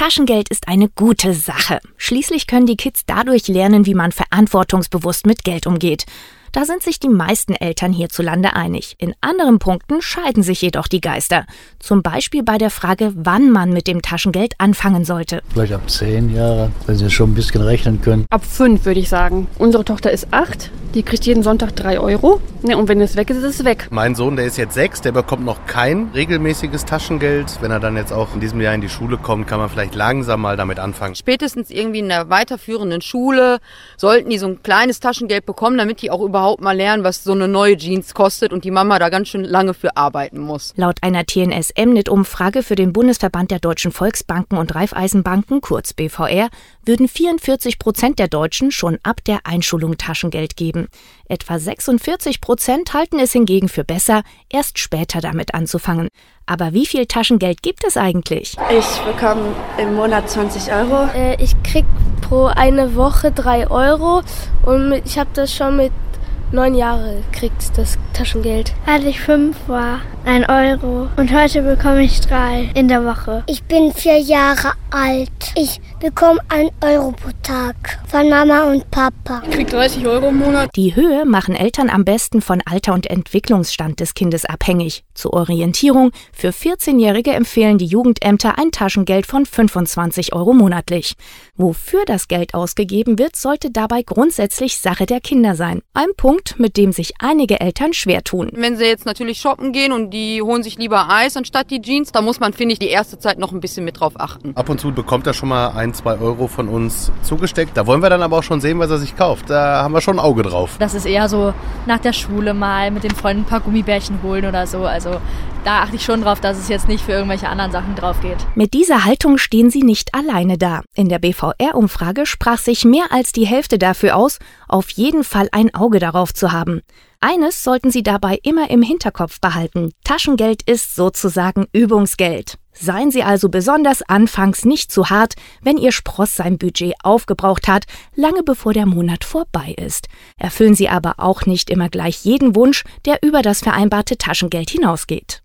Taschengeld ist eine gute Sache. Schließlich können die Kids dadurch lernen, wie man verantwortungsbewusst mit Geld umgeht. Da sind sich die meisten Eltern hierzulande einig. In anderen Punkten scheiden sich jedoch die Geister. Zum Beispiel bei der Frage, wann man mit dem Taschengeld anfangen sollte. Vielleicht ab zehn Jahre, wenn sie schon ein bisschen rechnen können. Ab fünf würde ich sagen. Unsere Tochter ist acht. Die kriegt jeden Sonntag drei Euro. Ne, und wenn es weg ist, ist es weg. Mein Sohn, der ist jetzt sechs, der bekommt noch kein regelmäßiges Taschengeld. Wenn er dann jetzt auch in diesem Jahr in die Schule kommt, kann man vielleicht langsam mal damit anfangen. Spätestens irgendwie in der weiterführenden Schule sollten die so ein kleines Taschengeld bekommen, damit die auch überhaupt mal lernen, was so eine neue Jeans kostet und die Mama da ganz schön lange für arbeiten muss. Laut einer TNS-Mnet-Umfrage für den Bundesverband der Deutschen Volksbanken und Raiffeisenbanken, kurz BVR, würden 44 Prozent der Deutschen schon ab der Einschulung Taschengeld geben. Etwa 46 Prozent halten es hingegen für besser, erst später damit anzufangen. Aber wie viel Taschengeld gibt es eigentlich? Ich bekomme im Monat 20 Euro. Äh, ich krieg pro eine Woche 3 Euro und ich habe das schon mit neun Jahren kriegt das Taschengeld. Als ich fünf war, ein Euro. Und heute bekomme ich drei in der Woche. Ich bin vier Jahre alt. Ich bekomme ein Euro pro Tag von Mama und Papa. Ich krieg 30 Euro im Monat. Die Höhe machen Eltern am besten von Alter und Entwicklungsstand des Kindes abhängig. Zur Orientierung, für 14-Jährige empfehlen die Jugendämter ein Taschengeld von 25 Euro monatlich. Wofür das Geld ausgegeben wird, sollte dabei grundsätzlich Sache der Kinder sein. Ein Punkt, mit dem sich einige Eltern schwer tun. Wenn sie jetzt natürlich shoppen gehen und die holen sich lieber Eis anstatt die Jeans, da muss man, finde ich, die erste Zeit noch ein bisschen mit drauf achten. Ab und zu bekommt er schon mal ein, zwei Euro von uns zugesteckt. Da wollen wir dann aber auch schon sehen, was er sich kauft. Da haben wir schon ein Auge drauf. Das ist eher so nach der Schule mal mit den Freunden ein paar Gummibärchen holen oder so. Also da achte ich schon drauf, dass es jetzt nicht für irgendwelche anderen Sachen drauf geht. Mit dieser Haltung stehen sie nicht alleine da. In der BVR-Umfrage sprach sich mehr als die Hälfte dafür aus, auf jeden Fall ein Auge darauf zu haben. Eines sollten Sie dabei immer im Hinterkopf behalten. Taschengeld ist sozusagen Übungsgeld. Seien Sie also besonders anfangs nicht zu hart, wenn Ihr Spross sein Budget aufgebraucht hat, lange bevor der Monat vorbei ist. Erfüllen Sie aber auch nicht immer gleich jeden Wunsch, der über das vereinbarte Taschengeld hinausgeht.